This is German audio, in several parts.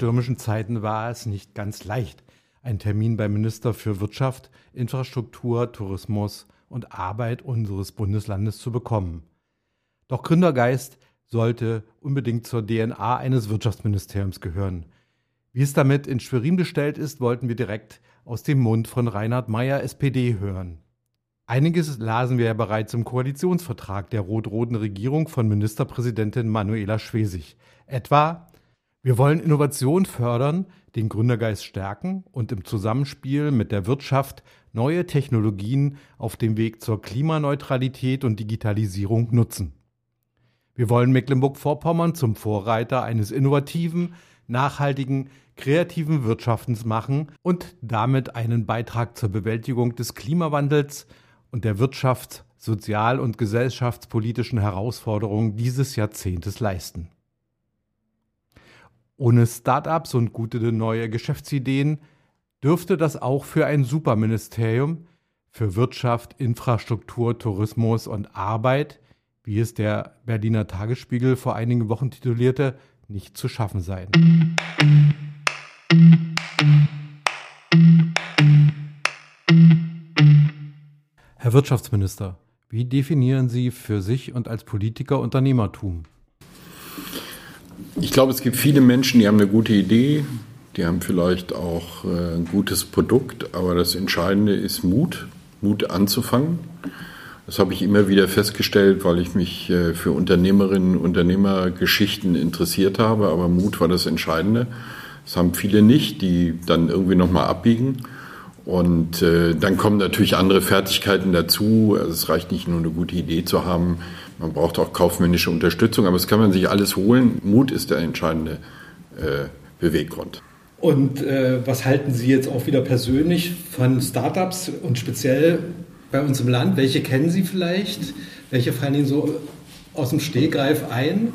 stürmischen Zeiten war es nicht ganz leicht, einen Termin beim Minister für Wirtschaft, Infrastruktur, Tourismus und Arbeit unseres Bundeslandes zu bekommen. Doch Gründergeist sollte unbedingt zur DNA eines Wirtschaftsministeriums gehören. Wie es damit in Schwerin bestellt ist, wollten wir direkt aus dem Mund von Reinhard Meyer, SPD, hören. Einiges lasen wir ja bereits im Koalitionsvertrag der rot-roten Regierung von Ministerpräsidentin Manuela Schwesig. Etwa, wir wollen Innovation fördern, den Gründergeist stärken und im Zusammenspiel mit der Wirtschaft neue Technologien auf dem Weg zur Klimaneutralität und Digitalisierung nutzen. Wir wollen Mecklenburg-Vorpommern zum Vorreiter eines innovativen, nachhaltigen, kreativen Wirtschaftens machen und damit einen Beitrag zur Bewältigung des Klimawandels und der wirtschafts-, sozial- und gesellschaftspolitischen Herausforderungen dieses Jahrzehntes leisten. Ohne Start-ups und gute neue Geschäftsideen dürfte das auch für ein Superministerium für Wirtschaft, Infrastruktur, Tourismus und Arbeit wie es der Berliner Tagesspiegel vor einigen Wochen titulierte, nicht zu schaffen sein. Herr Wirtschaftsminister, wie definieren Sie für sich und als Politiker Unternehmertum? Ich glaube, es gibt viele Menschen, die haben eine gute Idee, die haben vielleicht auch äh, ein gutes Produkt, aber das Entscheidende ist Mut, Mut anzufangen. Das habe ich immer wieder festgestellt, weil ich mich äh, für Unternehmerinnen und Unternehmergeschichten interessiert habe. Aber Mut war das Entscheidende. Das haben viele nicht, die dann irgendwie nochmal abbiegen. Und äh, dann kommen natürlich andere Fertigkeiten dazu. Also es reicht nicht nur eine gute Idee zu haben, man braucht auch kaufmännische Unterstützung, aber das kann man sich alles holen. Mut ist der entscheidende äh, Beweggrund. Und äh, was halten Sie jetzt auch wieder persönlich von Startups und speziell bei uns im Land? Welche kennen Sie vielleicht? Welche fallen Ihnen so aus dem Stehgreif ein?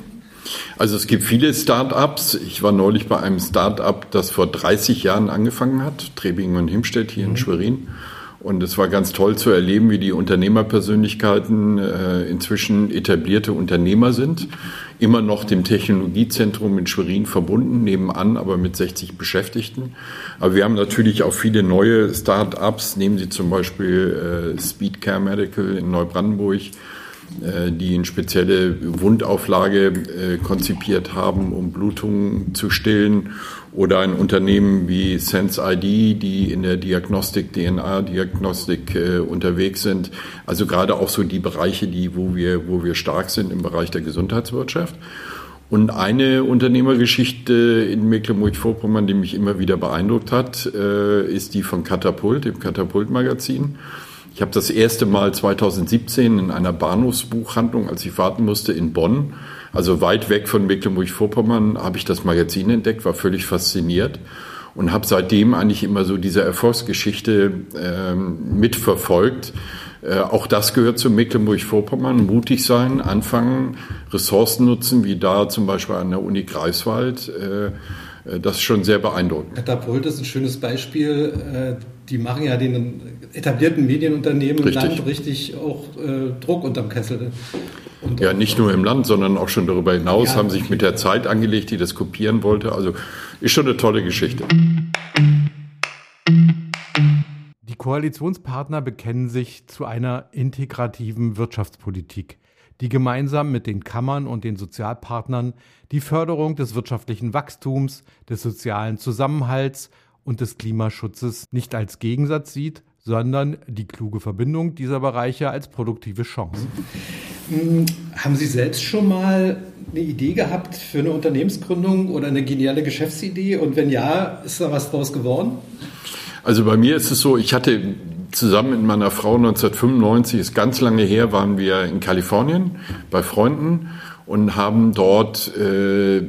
Also es gibt viele Start-ups. Ich war neulich bei einem Start-up, das vor 30 Jahren angefangen hat, Trebingen und Himstedt hier mhm. in Schwerin. Und es war ganz toll zu erleben, wie die Unternehmerpersönlichkeiten äh, inzwischen etablierte Unternehmer sind. Immer noch dem Technologiezentrum in Schwerin verbunden, nebenan, aber mit 60 Beschäftigten. Aber wir haben natürlich auch viele neue Start-ups. Nehmen Sie zum Beispiel äh, Speedcare Medical in Neubrandenburg die eine spezielle Wundauflage äh, konzipiert haben, um Blutungen zu stillen. Oder ein Unternehmen wie SenseID, die in der Diagnostik, DNA-Diagnostik äh, unterwegs sind. Also gerade auch so die Bereiche, die, wo wir, wo wir stark sind im Bereich der Gesundheitswirtschaft. Und eine Unternehmergeschichte in Mecklenburg-Vorpommern, die mich immer wieder beeindruckt hat, ist die von Katapult, dem Katapult-Magazin. Ich habe das erste Mal 2017 in einer Bahnhofsbuchhandlung, als ich warten musste, in Bonn, also weit weg von Mecklenburg-Vorpommern, habe ich das Magazin entdeckt, war völlig fasziniert und habe seitdem eigentlich immer so diese Erfolgsgeschichte ähm, mitverfolgt. Äh, auch das gehört zu Mecklenburg-Vorpommern. Mutig sein, anfangen, Ressourcen nutzen, wie da zum Beispiel an der Uni Greifswald. Äh, äh, das ist schon sehr beeindruckend. Katapult ist ein schönes Beispiel. Die machen ja den etablierten Medienunternehmen richtig. im Land richtig auch äh, Druck unterm Kessel. Und ja, nicht nur im Land, sondern auch schon darüber hinaus ja, haben sich mit der Zeit angelegt, die das kopieren wollte. Also ist schon eine tolle Geschichte. Die Koalitionspartner bekennen sich zu einer integrativen Wirtschaftspolitik die gemeinsam mit den Kammern und den Sozialpartnern die Förderung des wirtschaftlichen Wachstums, des sozialen Zusammenhalts und des Klimaschutzes nicht als Gegensatz sieht, sondern die kluge Verbindung dieser Bereiche als produktive Chance. Hm, haben Sie selbst schon mal eine Idee gehabt für eine Unternehmensgründung oder eine geniale Geschäftsidee? Und wenn ja, ist da was draus geworden? Also bei mir ist es so, ich hatte zusammen mit meiner Frau 1995, ist ganz lange her, waren wir in Kalifornien bei Freunden und haben dort äh,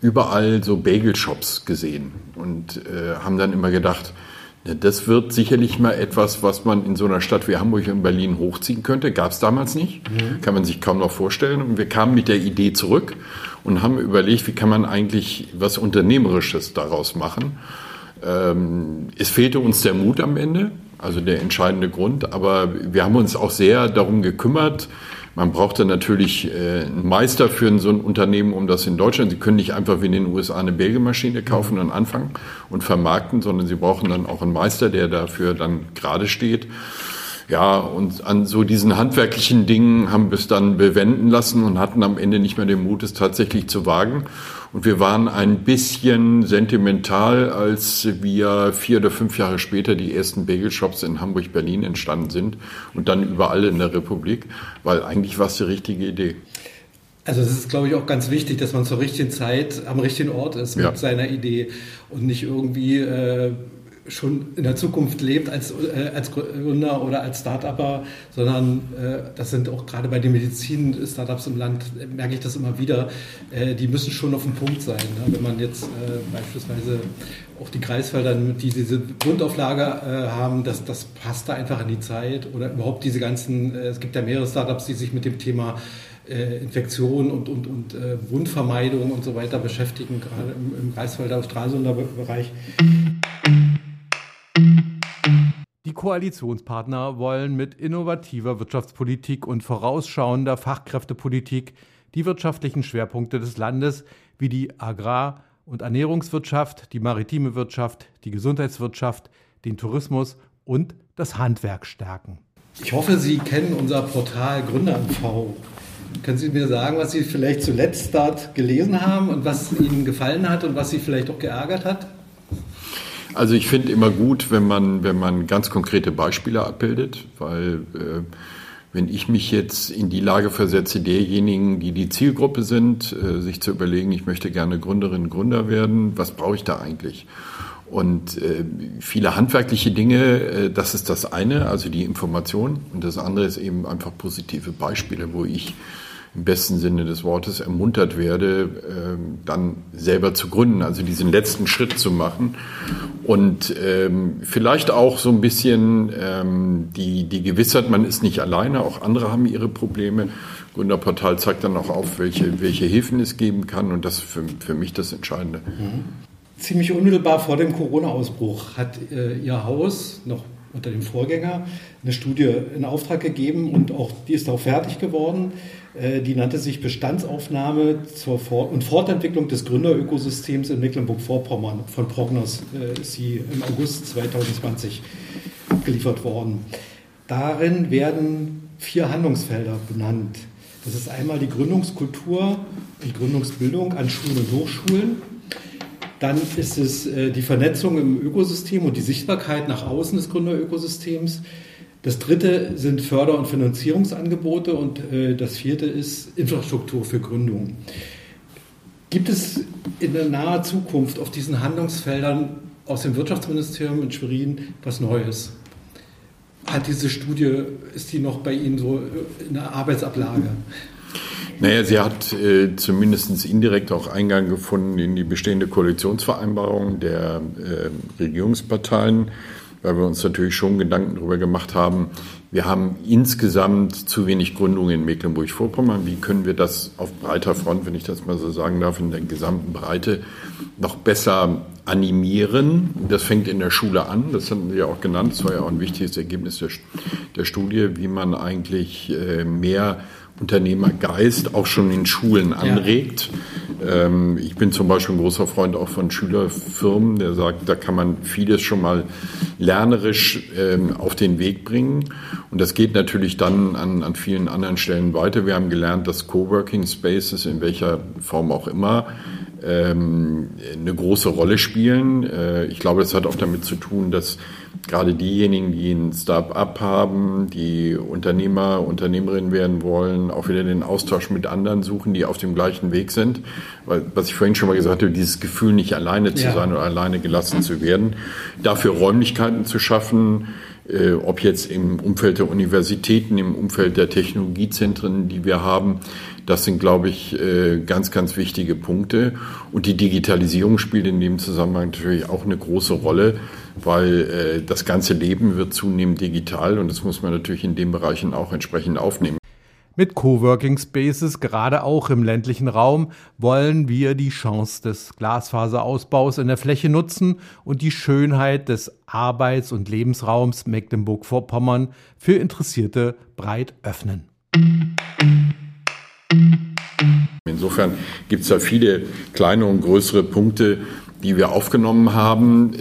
überall so Bagel-Shops gesehen und äh, haben dann immer gedacht, ja, das wird sicherlich mal etwas, was man in so einer Stadt wie Hamburg und Berlin hochziehen könnte. Gab es damals nicht, mhm. kann man sich kaum noch vorstellen. Und wir kamen mit der Idee zurück und haben überlegt, wie kann man eigentlich was Unternehmerisches daraus machen. Ähm, es fehlte uns der Mut am Ende, also der entscheidende Grund. Aber wir haben uns auch sehr darum gekümmert, Man braucht dann natürlich äh, einen Meister für so ein Unternehmen, um das in Deutschland. Sie können nicht einfach wie in den USA eine Bergemaschine kaufen und anfangen und vermarkten, sondern Sie brauchen dann auch einen Meister, der dafür dann gerade steht. Ja, und an so diesen handwerklichen Dingen haben wir es dann bewenden lassen und hatten am Ende nicht mehr den Mut, es tatsächlich zu wagen. Und wir waren ein bisschen sentimental, als wir vier oder fünf Jahre später die ersten Bagelshops in Hamburg, Berlin entstanden sind und dann überall in der Republik, weil eigentlich war es die richtige Idee. Also es ist, glaube ich, auch ganz wichtig, dass man zur richtigen Zeit am richtigen Ort ist mit ja. seiner Idee und nicht irgendwie äh, schon in der Zukunft lebt als, äh, als Gründer oder als Start-Upper, sondern äh, das sind auch gerade bei den Medizin-Startups im Land, äh, merke ich das immer wieder, äh, die müssen schon auf dem Punkt sein. Ne? Wenn man jetzt äh, beispielsweise auch die Kreisfelder, die diese Grundauflage äh, haben, das, das passt da einfach in die Zeit oder überhaupt diese ganzen, es gibt ja mehrere Startups, die sich mit dem Thema Infektion und, und, und Wundvermeidung und so weiter beschäftigen, gerade im, im Greifswalder Stralsunder Bereich. Die Koalitionspartner wollen mit innovativer Wirtschaftspolitik und vorausschauender Fachkräftepolitik die wirtschaftlichen Schwerpunkte des Landes wie die Agrar- und Ernährungswirtschaft, die maritime Wirtschaft, die Gesundheitswirtschaft, den Tourismus und das Handwerk stärken. Ich hoffe, Sie kennen unser Portal GründerMV. Können Sie mir sagen, was Sie vielleicht zuletzt dort gelesen haben und was Ihnen gefallen hat und was Sie vielleicht auch geärgert hat? Also ich finde immer gut, wenn man, wenn man ganz konkrete Beispiele abbildet, weil äh, wenn ich mich jetzt in die Lage versetze, derjenigen, die die Zielgruppe sind, äh, sich zu überlegen, ich möchte gerne Gründerin, Gründer werden, was brauche ich da eigentlich? Und äh, viele handwerkliche Dinge, äh, das ist das eine, also die Information. Und das andere ist eben einfach positive Beispiele, wo ich im besten Sinne des Wortes ermuntert werde, ähm, dann selber zu gründen, also diesen letzten Schritt zu machen und ähm, vielleicht auch so ein bisschen ähm, die, die Gewissheit, man ist nicht alleine, auch andere haben ihre Probleme. Gründerportal zeigt dann auch auf, welche, welche Hilfen es geben kann und das ist für, für mich das Entscheidende. Mhm. Ziemlich unmittelbar vor dem Corona-Ausbruch hat äh, Ihr Haus noch unter dem Vorgänger eine Studie in Auftrag gegeben und auch die ist auch fertig geworden. Äh, die nannte sich Bestandsaufnahme zur Fort und Fortentwicklung des Gründerökosystems in Mecklenburg-Vorpommern. Von Prognos äh, ist sie im August 2020 abgeliefert worden. Darin werden vier Handlungsfelder benannt. Das ist einmal die Gründungskultur, die Gründungsbildung an Schulen und Hochschulen, dann ist es äh, die Vernetzung im Ökosystem und die Sichtbarkeit nach außen des Gründerökosystems. Das dritte sind Förder- und Finanzierungsangebote und äh, das vierte ist Infrastruktur für Gründung. Gibt es in der nahen Zukunft auf diesen Handlungsfeldern aus dem Wirtschaftsministerium in Schwerin was Neues? Hat diese Studie, ist die noch bei Ihnen so in der Arbeitsablage? Naja, sie hat äh, zumindest indirekt auch Eingang gefunden in die bestehende Koalitionsvereinbarung der äh, Regierungsparteien, weil wir uns natürlich schon Gedanken darüber gemacht haben, wir haben insgesamt zu wenig Gründungen in Mecklenburg-Vorpommern. Wie können wir das auf breiter Front, wenn ich das mal so sagen darf, in der gesamten Breite noch besser animieren? Das fängt in der Schule an. Das haben Sie ja auch genannt. Das war ja auch ein wichtiges Ergebnis der, der Studie, wie man eigentlich äh, mehr Unternehmergeist auch schon in Schulen anregt. Ja. Ähm, ich bin zum Beispiel ein großer Freund auch von Schülerfirmen, der sagt, da kann man vieles schon mal lernerisch ähm, auf den Weg bringen. Und das geht natürlich dann an, an vielen anderen Stellen weiter. Wir haben gelernt, dass Coworking Spaces in welcher Form auch immer ähm, eine große Rolle spielen. Äh, ich glaube, das hat auch damit zu tun, dass gerade diejenigen, die ein Start-up haben, die Unternehmer, Unternehmerinnen werden wollen, auch wieder den Austausch mit anderen suchen, die auf dem gleichen Weg sind. Weil, was ich vorhin schon mal gesagt habe, dieses Gefühl, nicht alleine zu ja. sein oder alleine gelassen zu werden, dafür Räumlichkeiten zu schaffen, äh, ob jetzt im Umfeld der Universitäten, im Umfeld der Technologiezentren, die wir haben, das sind, glaube ich, äh, ganz, ganz wichtige Punkte. Und die Digitalisierung spielt in dem Zusammenhang natürlich auch eine große Rolle, weil äh, das ganze Leben wird zunehmend digital und das muss man natürlich in den Bereichen auch entsprechend aufnehmen. Mit Coworking Spaces, gerade auch im ländlichen Raum, wollen wir die Chance des Glasfaserausbaus in der Fläche nutzen und die Schönheit des Arbeits- und Lebensraums Mecklenburg-Vorpommern für Interessierte breit öffnen. insofern gibt es da viele kleine und größere Punkte, die wir aufgenommen haben.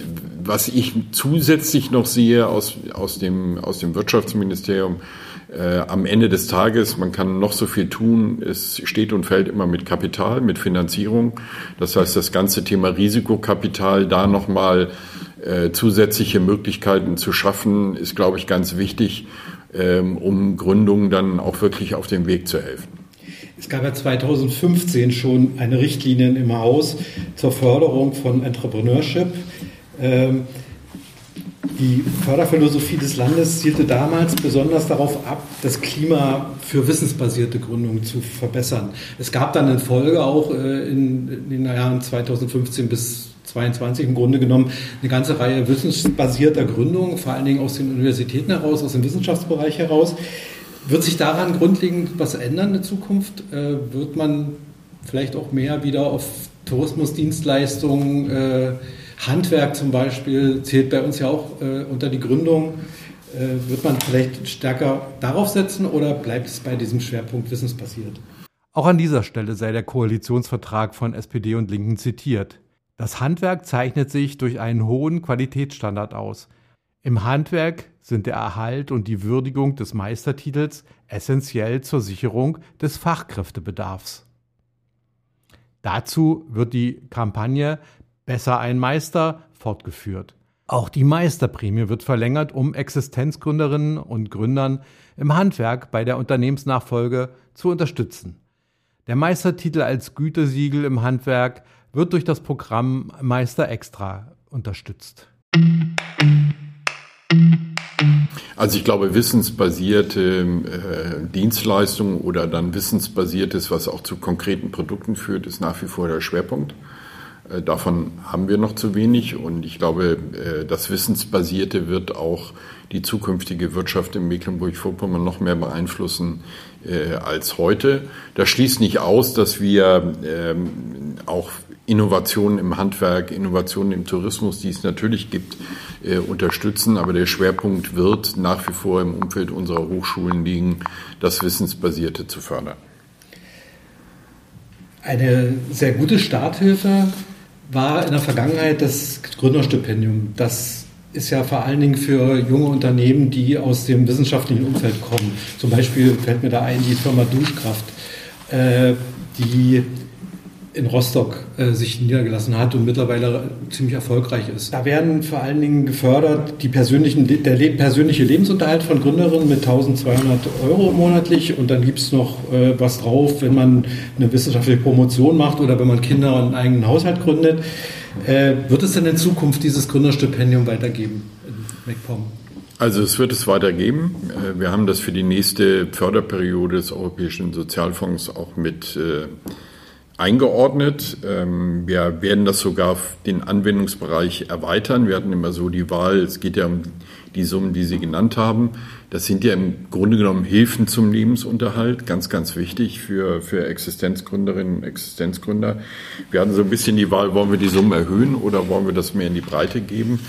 Was ich zusätzlich noch sehe aus, aus, dem, aus dem Wirtschaftsministerium, äh, am Ende des Tages, man kann noch so viel tun, es steht und fällt immer mit Kapital, mit Finanzierung. Das heißt, das ganze Thema Risikokapital, da nochmal äh, zusätzliche Möglichkeiten zu schaffen, ist, glaube ich, ganz wichtig, ähm, um Gründungen dann auch wirklich auf dem Weg zu helfen. Es gab ja 2015 schon eine Richtlinie im Haus zur Förderung von Entrepreneurship. Ähm, die Förderphilosophie des Landes zielte damals besonders darauf ab, das Klima für wissensbasierte Gründungen zu verbessern. Es gab dann in Folge auch äh, in, den Jahren 2015 bis 2022 im Grunde genommen eine ganze Reihe wissensbasierter Gründungen, vor allen Dingen aus den Universitäten heraus, aus dem Wissenschaftsbereich heraus. Wird sich daran grundlegend was ändern in Zukunft? Äh, wird man vielleicht auch mehr wieder auf Tourismusdienstleistungen, äh, Handwerk zum Beispiel zählt bei uns ja auch äh, unter die Gründung. Äh, wird man vielleicht stärker darauf setzen oder bleibt es bei diesem Schwerpunkt wissensbasiert? Auch an dieser Stelle sei der Koalitionsvertrag von SPD und Linken zitiert. Das Handwerk zeichnet sich durch einen hohen Qualitätsstandard aus. Im Handwerk sind der Erhalt und die Würdigung des Meistertitels essentiell zur Sicherung des Fachkräftebedarfs. Dazu wird die Kampagne Besser ein Meister fortgeführt. Auch die Meisterprämie wird verlängert, um Existenzgründerinnen und Gründern im Handwerk bei der Unternehmensnachfolge zu unterstützen. Der Meistertitel als Gütesiegel im Handwerk wird durch das Programm Meister Extra unterstützt. Also ich glaube, wissensbasierte äh, Dienstleistungen oder dann wissensbasiertes, was auch zu konkreten Produkten führt, ist nach wie vor der Schwerpunkt. Äh, davon haben wir noch zu wenig und ich glaube, äh, das Wissensbasierte wird auch die zukünftige Wirtschaft in Mecklenburg-Vorpommern noch mehr beeinflussen äh, als heute. Das schließt nicht aus, dass wir ähm, auch Innovationen im Handwerk, Innovationen im Tourismus, die es natürlich gibt, unterstützen. Aber der Schwerpunkt wird nach wie vor im Umfeld unserer Hochschulen liegen, das Wissensbasierte zu fördern. Eine sehr gute Starthilfe war in der Vergangenheit das Gründerstipendium. Das ist ja vor allen Dingen für junge Unternehmen, die aus dem wissenschaftlichen Umfeld kommen. Zum Beispiel fällt mir da ein die Firma Duschkraft, äh, die in Rostock äh, sich niedergelassen hat und mittlerweile ziemlich erfolgreich ist. Da werden vor allen Dingen gefördert die persönlichen, der le persönliche Lebensunterhalt von Gründerinnen mit 1200 Euro monatlich und dann gibt es noch äh, was drauf, wenn man eine wissenschaftliche Promotion macht oder wenn man Kinder und einen eigenen Haushalt gründet. Äh, wird es denn in Zukunft dieses Gründerstipendium weitergeben in MacPom? Also es wird es weitergeben. Äh, wir haben das für die nächste Förderperiode des Europäischen Sozialfonds auch mit äh, eingeordnet. Ähm, wir werden das sogar den Anwendungsbereich erweitern. Wir hatten immer so die Wahl, es geht ja um die Summen, die Sie genannt haben. Das sind ja im Grunde genommen Hilfen zum Lebensunterhalt, ganz, ganz wichtig für, für Existenzgründerinnen und Existenzgründer. Wir hatten so ein bisschen die Wahl, wollen wir die Summen erhöhen oder wollen wir das mehr in die Breite geben?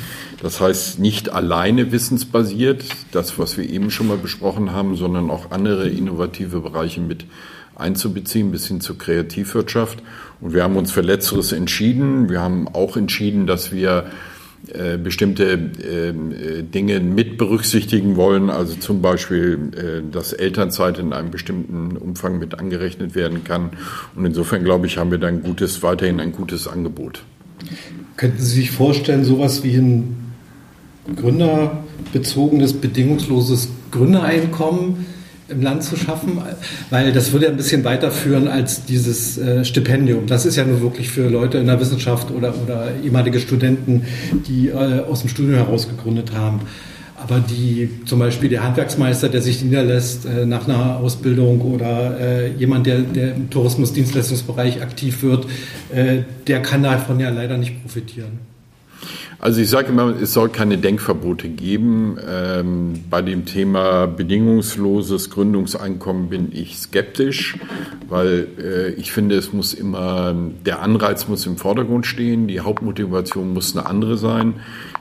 Das heißt, nicht alleine wissensbasiert, das, was wir eben schon mal besprochen haben, sondern auch andere innovative Bereiche mit einzubeziehen, bis hin zur Kreativwirtschaft. Und wir haben uns für Letzteres entschieden. Wir haben auch entschieden, dass wir äh, bestimmte äh, Dinge mit berücksichtigen wollen, also zum Beispiel, äh, dass Elternzeit in einem bestimmten Umfang mit angerechnet werden kann. Und insofern, glaube ich, haben wir da ein gutes, weiterhin ein gutes Angebot. Könnten Sie sich vorstellen, sowas wie ein gründerbezogenes, bedingungsloses Gründereinkommen im Land zu schaffen, weil das würde ja ein bisschen weiterführen als dieses äh, Stipendium. Das ist ja nur wirklich für Leute in der Wissenschaft oder, oder ehemalige Studenten, die äh, aus dem Studium heraus gegründet haben. Aber die, zum Beispiel der Handwerksmeister, der sich niederlässt äh, nach einer Ausbildung oder äh, jemand, der, der im Tourismusdienstleistungsbereich aktiv wird, äh, der kann davon ja leider nicht profitieren. Also ich sage immer, es soll keine Denkverbote geben. Ähm, bei dem Thema bedingungsloses Gründungseinkommen bin ich skeptisch, weil äh, ich finde, es muss immer, der Anreiz muss im Vordergrund stehen, die Hauptmotivation muss eine andere sein.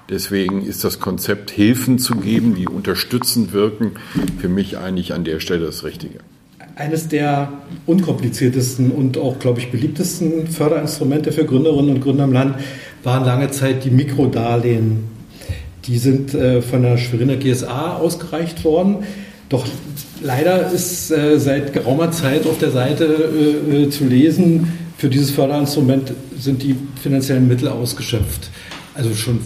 Deswegen ist das Konzept, Hilfen zu geben, die unterstützend wirken, für mich eigentlich an der Stelle das Richtige. eines der unkompliziertesten und auch, glaube ich, beliebtesten Förderinstrumente für Gründerinnen und Gründer im Land waren lange Zeit die Mikrodarlehen. Die sind äh, von der Schweriner GSA ausgereicht worden. Doch leider ist äh, seit geraumer Zeit auf der Seite äh, äh, zu lesen, für dieses Förderinstrument sind die finanziellen Mittel ausgeschöpft. Also schon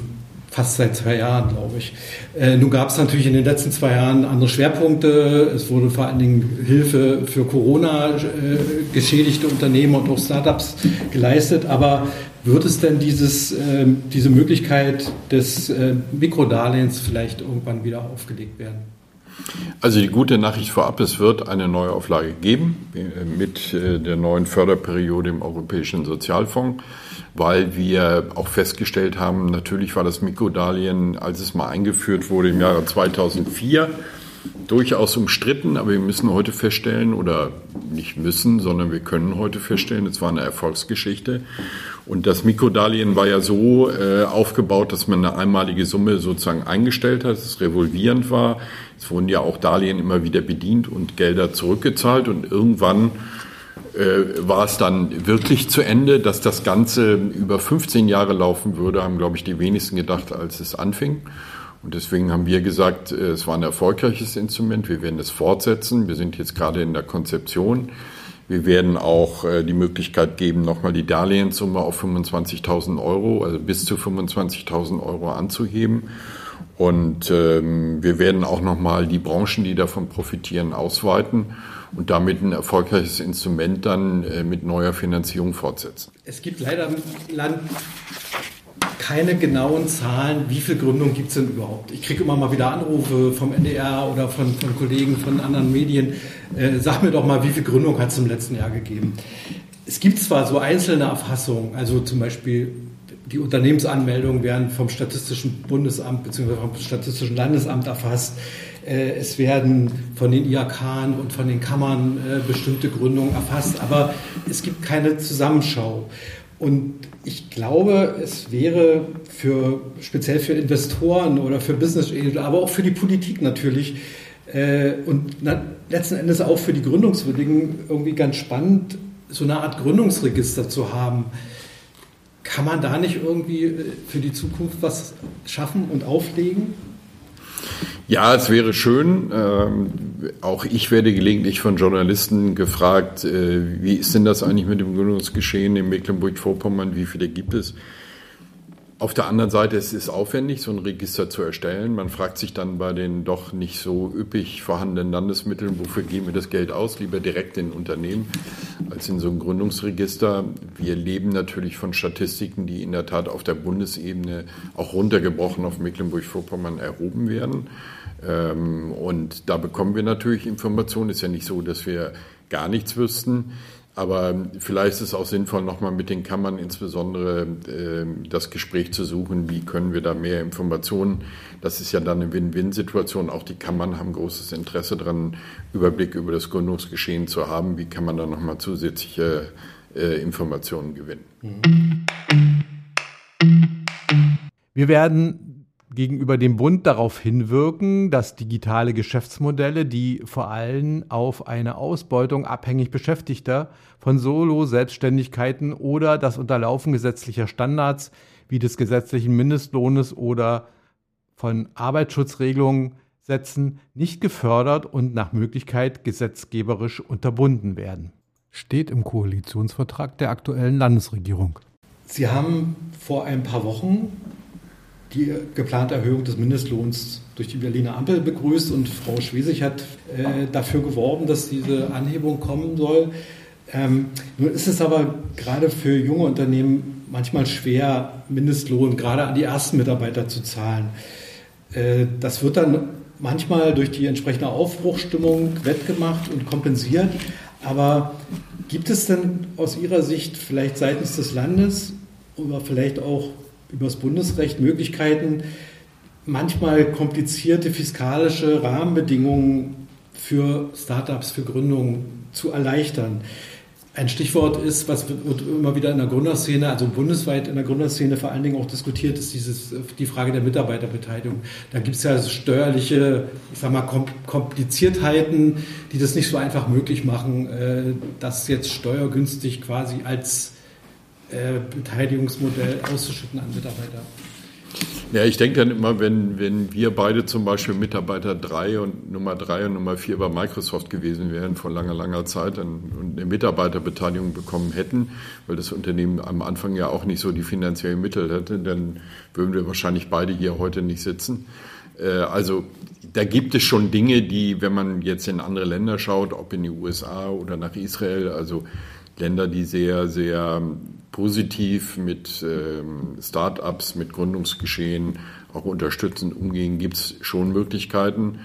fast seit zwei Jahren, glaube ich. Äh, nun gab es natürlich in den letzten zwei Jahren andere Schwerpunkte. Es wurde vor allen Dingen Hilfe für Corona äh, geschädigte Unternehmen und auch Startups geleistet. Aber wird es denn dieses, äh, diese Möglichkeit des äh, Mikrodarlehens vielleicht irgendwann wieder aufgelegt werden? Also die gute Nachricht vorab, es wird eine Neuauflage geben äh, mit äh, der neuen Förderperiode im Europäischen Sozialfonds, weil wir auch festgestellt haben, natürlich war das Mikrodarlehen, als es mal eingeführt wurde im Jahre 2004, durchaus umstritten, aber wir müssen heute feststellen, oder nicht müssen, sondern wir können heute feststellen, es war eine Erfolgsgeschichte. Und das Mikrodarlehen war ja so äh, aufgebaut, dass man eine einmalige Summe sozusagen eingestellt hat, dass es revolvierend war. Es wurden ja auch Darlehen immer wieder bedient und Gelder zurückgezahlt und irgendwann äh, war es dann wirklich zu Ende, dass das Ganze über 15 Jahre laufen würde, haben, glaube ich, die wenigsten gedacht, als es anfing. Und deswegen haben wir gesagt, äh, es war ein erfolgreiches Instrument. Wir werden es fortsetzen. Wir sind jetzt gerade in der Konzeption. Wir werden auch äh, die Möglichkeit geben, nochmal die Darlehenssumme auf 25.000 Euro, also bis zu 25.000 Euro anzuheben. Und ähm, wir werden auch nochmal die Branchen, die davon profitieren, ausweiten und damit ein erfolgreiches Instrument dann äh, mit neuer Finanzierung fortsetzen. Es gibt leider im Land keine genauen Zahlen, wie viele Gründungen gibt es denn überhaupt. Ich kriege immer mal wieder Anrufe vom NDR oder von, von Kollegen von anderen Medien. Äh, sag mir doch mal, wie viele Gründungen hat es im letzten Jahr gegeben. Es gibt zwar so einzelne Erfassungen, also zum Beispiel die Unternehmensanmeldungen werden vom Statistischen Bundesamt bzw. vom Statistischen Landesamt erfasst. Äh, es werden von den IAK und von den Kammern äh, bestimmte Gründungen erfasst, aber es gibt keine Zusammenschau. Und ich glaube, es wäre für, speziell für Investoren oder für Business, aber auch für die Politik natürlich äh, und letzten Endes auch für die Gründungswilligen irgendwie ganz spannend, so eine Art Gründungsregister zu haben. Kann man da nicht irgendwie äh, für die Zukunft was schaffen und auflegen? Ja, es wäre schön. Ähm, auch ich werde gelegentlich von Journalisten gefragt, äh, wie ist denn das eigentlich mit dem Gründungsgeschehen in Mecklenburg-Vorpommern? Wie viele gibt es? Auf der anderen Seite, es ist aufwendig, so ein Register zu erstellen. Man fragt sich dann bei den doch nicht so üppig vorhandenen Landesmitteln, wofür geben wir das Geld aus? Lieber direkt in Unternehmen als in so ein Gründungsregister. Wir leben natürlich von Statistiken, die in der Tat auf der Bundesebene auch runtergebrochen auf Mecklenburg-Vorpommern erhoben werden. Ähm, und da bekommen wir natürlich Informationen. Ist ja nicht so, dass wir gar nichts wüssten. Aber vielleicht ist es auch sinnvoll, nochmal mit den Kammern insbesondere äh, das Gespräch zu suchen, wie können wir da mehr Informationen. Das ist ja dann eine Win-Win-Situation. Auch die Kammern haben großes Interesse daran, Überblick über das Gründungsgeschehen zu haben. Wie kann man da nochmal zusätzliche äh, Informationen gewinnen? Wir werden gegenüber dem Bund darauf hinwirken, dass digitale Geschäftsmodelle, die vor allem auf eine Ausbeutung abhängig Beschäftigter von Solo-Selbstständigkeiten oder das Unterlaufen gesetzlicher Standards wie des gesetzlichen Mindestlohnes oder von Arbeitsschutzregelungen setzen, nicht gefördert und nach Möglichkeit gesetzgeberisch unterbunden werden. Steht im Koalitionsvertrag der aktuellen Landesregierung. Sie haben vor ein paar Wochen die geplante Erhöhung des Mindestlohns durch die Berliner Ampel begrüßt und Frau Schwesig hat äh, dafür geworben, dass diese Anhebung kommen soll. Ähm, nun ist es aber gerade für junge Unternehmen manchmal schwer, Mindestlohn gerade an die ersten Mitarbeiter zu zahlen. Äh, das wird dann manchmal durch die entsprechende Aufbruchstimmung wettgemacht und kompensiert. Aber gibt es denn aus Ihrer Sicht vielleicht seitens des Landes oder vielleicht auch übers Bundesrecht Möglichkeiten, manchmal komplizierte fiskalische Rahmenbedingungen für Startups, für Gründungen zu erleichtern. Ein Stichwort ist, was wird immer wieder in der Gründerszene, also bundesweit in der Gründerszene vor allen Dingen auch diskutiert, ist dieses, die Frage der Mitarbeiterbeteiligung. Da gibt es ja steuerliche, ich sag mal, Kompliziertheiten, die das nicht so einfach möglich machen, äh, das jetzt steuergünstig quasi als äh, Beteiligungsmodell auszuschütten an Mitarbeiter. Ja, ich denke dann immer, wenn, wenn wir beide zum Beispiel Mitarbeiter 3 und Nummer 3 und Nummer 4 bei Microsoft gewesen wären vor langer, langer Zeit und eine Mitarbeiterbeteiligung bekommen hätten, weil das Unternehmen am Anfang ja auch nicht so die finanziellen Mittel hätte, dann würden wir wahrscheinlich beide hier heute nicht sitzen. Äh, also da gibt es schon Dinge, die, wenn man jetzt in andere Länder schaut, ob in die USA oder nach Israel, also Länder, die sehr, sehr positiv mit ähm, Start-ups, mit Gründungsgeschehen auch unterstützend umgehen, gibt es schon Möglichkeiten.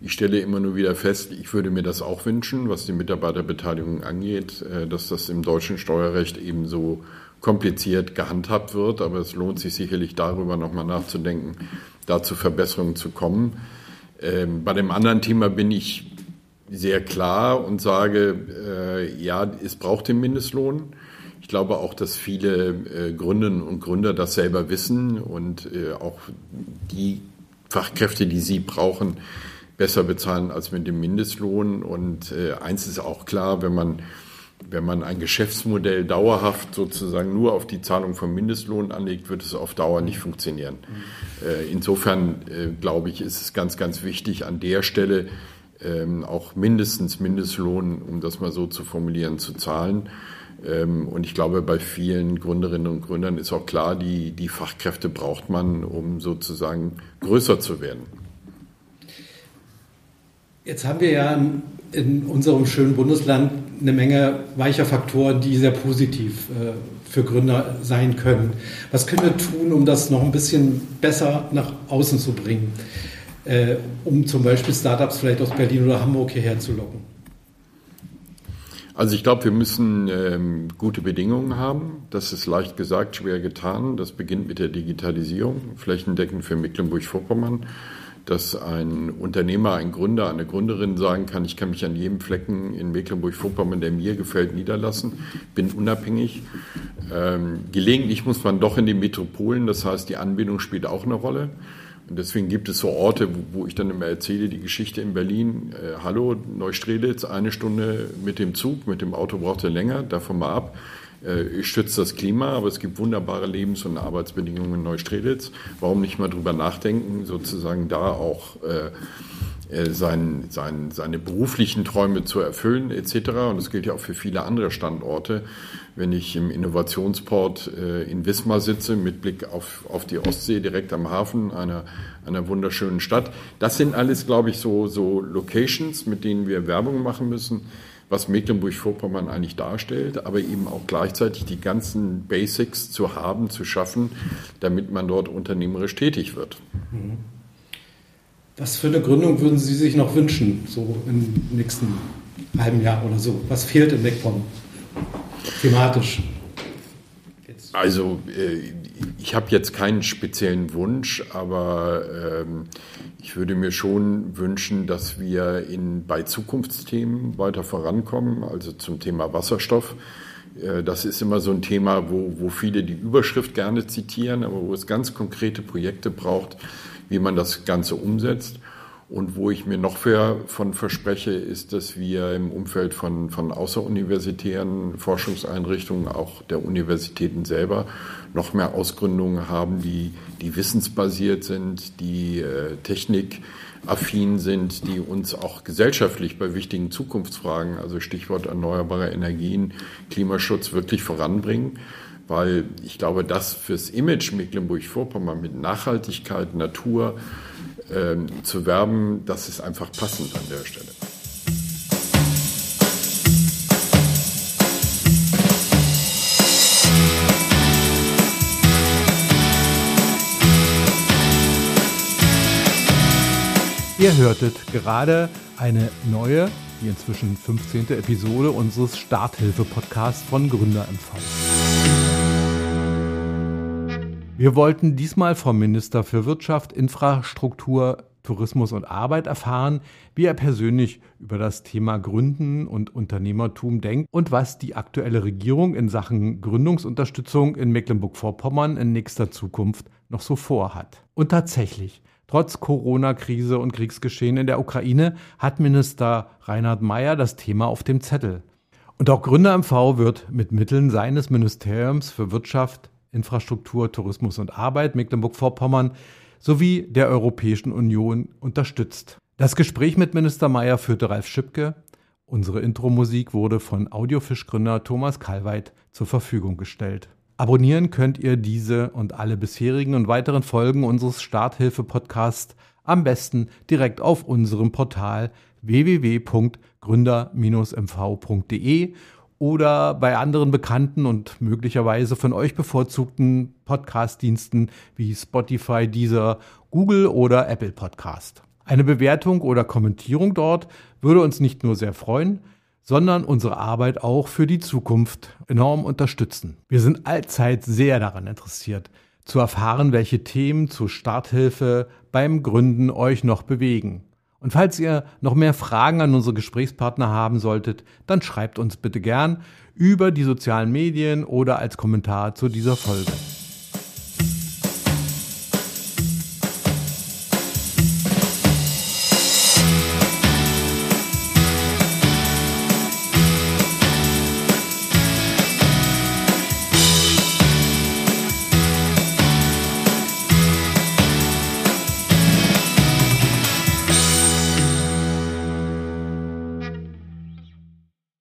Ich stelle immer nur wieder fest, ich würde mir das auch wünschen, was die Mitarbeiterbeteiligung angeht, äh, dass das im deutschen Steuerrecht eben so kompliziert gehandhabt wird. Aber es lohnt sich sicherlich darüber nochmal nachzudenken, da zu Verbesserungen zu kommen. Ähm, bei dem anderen Thema bin ich sehr klar und sage, äh, ja, es braucht den Mindestlohn. Ich glaube auch, dass viele äh, Gründerinnen und Gründer das selber wissen und äh, auch die Fachkräfte, die sie brauchen, besser bezahlen als mit dem Mindestlohn. Und äh, eins ist auch klar, wenn man, wenn man ein Geschäftsmodell dauerhaft sozusagen nur auf die Zahlung von Mindestlohn anlegt, wird es auf Dauer nicht funktionieren. Äh, insofern äh, glaube ich, ist es ganz, ganz wichtig, an der Stelle ähm, auch mindestens Mindestlohn, um das mal so zu formulieren, zu zahlen. Ähm, und ich glaube, bei vielen Gründerinnen und Gründern ist auch klar, die, die Fachkräfte braucht man, um sozusagen größer zu werden. Jetzt haben wir ja in unserem schönen Bundesland eine Menge weicher Faktoren, die sehr positiv äh, für Gründer sein können. Was können wir tun, um das noch ein bisschen besser nach außen zu bringen, äh, um zum Beispiel Startups vielleicht aus Berlin oder Hamburg hierher zu locken? Also ich glaube, wir müssen ähm, gute Bedingungen haben. Das ist leicht gesagt, schwer getan. Das beginnt mit der Digitalisierung, flächendeckend für Mecklenburg-Vorpommern, dass ein Unternehmer, ein Gründer, eine Gründerin sagen kann, ich kann mich an jedem Flecken in Mecklenburg-Vorpommern, der mir gefällt, niederlassen, bin unabhängig. Ähm, gelegentlich muss man doch in die Metropolen, das heißt, die Anbindung spielt auch eine Rolle. Und deswegen gibt es so Orte, wo, ich dann immer erzähle, die Geschichte in Berlin, äh, hallo, Neustrelitz, eine Stunde mit dem Zug, mit dem Auto braucht er länger, davon mal ab. Äh, ich stütze das Klima, aber es gibt wunderbare Lebens- und Arbeitsbedingungen in Neustrelitz. Warum nicht mal drüber nachdenken, sozusagen da auch äh, äh, sein, sein, seine beruflichen Träume zu erfüllen etc. Und das gilt ja auch für viele andere Standorte. Wenn ich im Innovationsport äh, in Wismar sitze mit Blick auf, auf die Ostsee direkt am Hafen einer, einer wunderschönen Stadt. Das sind alles, glaube ich, so, so Locations, mit denen wir Werbung machen müssen, was Mecklenburg-Vorpommern eigentlich darstellt, aber eben auch gleichzeitig die ganzen Basics zu haben, zu schaffen, damit man dort unternehmerisch tätig wird. Mhm. Was für eine Gründung würden Sie sich noch wünschen, so im nächsten halben Jahr oder so? Was fehlt in MacPom thematisch? Also äh, ich habe jetzt keinen speziellen Wunsch, aber ähm, ich würde mir schon wünschen, dass wir in, bei Zukunftsthemen weiter vorankommen, also zum Thema Wasserstoff. Äh, das ist immer so ein Thema, wo, wo viele die Überschrift gerne zitieren, aber wo es ganz konkrete Projekte braucht, wie man das Ganze umsetzt. Und wo ich mir noch von verspreche, ist, dass wir im Umfeld von, von außeruniversitären Forschungseinrichtungen, auch der Universitäten selber, noch mehr Ausgründungen haben, die, die wissensbasiert sind, die äh, technikaffin sind, die uns auch gesellschaftlich bei wichtigen Zukunftsfragen, also Stichwort erneuerbare Energien, Klimaschutz, wirklich voranbringen. Weil ich glaube, das fürs Image Mecklenburg-Vorpommern mit Nachhaltigkeit, Natur ähm, zu werben, das ist einfach passend an der Stelle. Ihr hörtet gerade eine neue, die inzwischen 15. Episode unseres Starthilfe-Podcasts von Gründer MV. Wir wollten diesmal vom Minister für Wirtschaft, Infrastruktur, Tourismus und Arbeit erfahren, wie er persönlich über das Thema Gründen und Unternehmertum denkt und was die aktuelle Regierung in Sachen Gründungsunterstützung in Mecklenburg-Vorpommern in nächster Zukunft noch so vorhat. Und tatsächlich, Trotz Corona-Krise und Kriegsgeschehen in der Ukraine hat Minister Reinhard Mayer das Thema auf dem Zettel. Und auch Gründer MV wird mit Mitteln seines Ministeriums für Wirtschaft, Infrastruktur, Tourismus und Arbeit Mecklenburg-Vorpommern sowie der Europäischen Union unterstützt. Das Gespräch mit Minister Mayer führte Ralf Schipke. Unsere Intro-Musik wurde von Audiofisch-Gründer Thomas Kalweit zur Verfügung gestellt. Abonnieren könnt ihr diese und alle bisherigen und weiteren Folgen unseres Starthilfe-Podcasts am besten direkt auf unserem Portal www.gründer-mv.de oder bei anderen bekannten und möglicherweise von euch bevorzugten Podcast-Diensten wie Spotify, Deezer, Google oder Apple Podcast. Eine Bewertung oder Kommentierung dort würde uns nicht nur sehr freuen, sondern unsere Arbeit auch für die Zukunft enorm unterstützen. Wir sind allzeit sehr daran interessiert, zu erfahren, welche Themen zur Starthilfe beim Gründen euch noch bewegen. Und falls ihr noch mehr Fragen an unsere Gesprächspartner haben solltet, dann schreibt uns bitte gern über die sozialen Medien oder als Kommentar zu dieser Folge.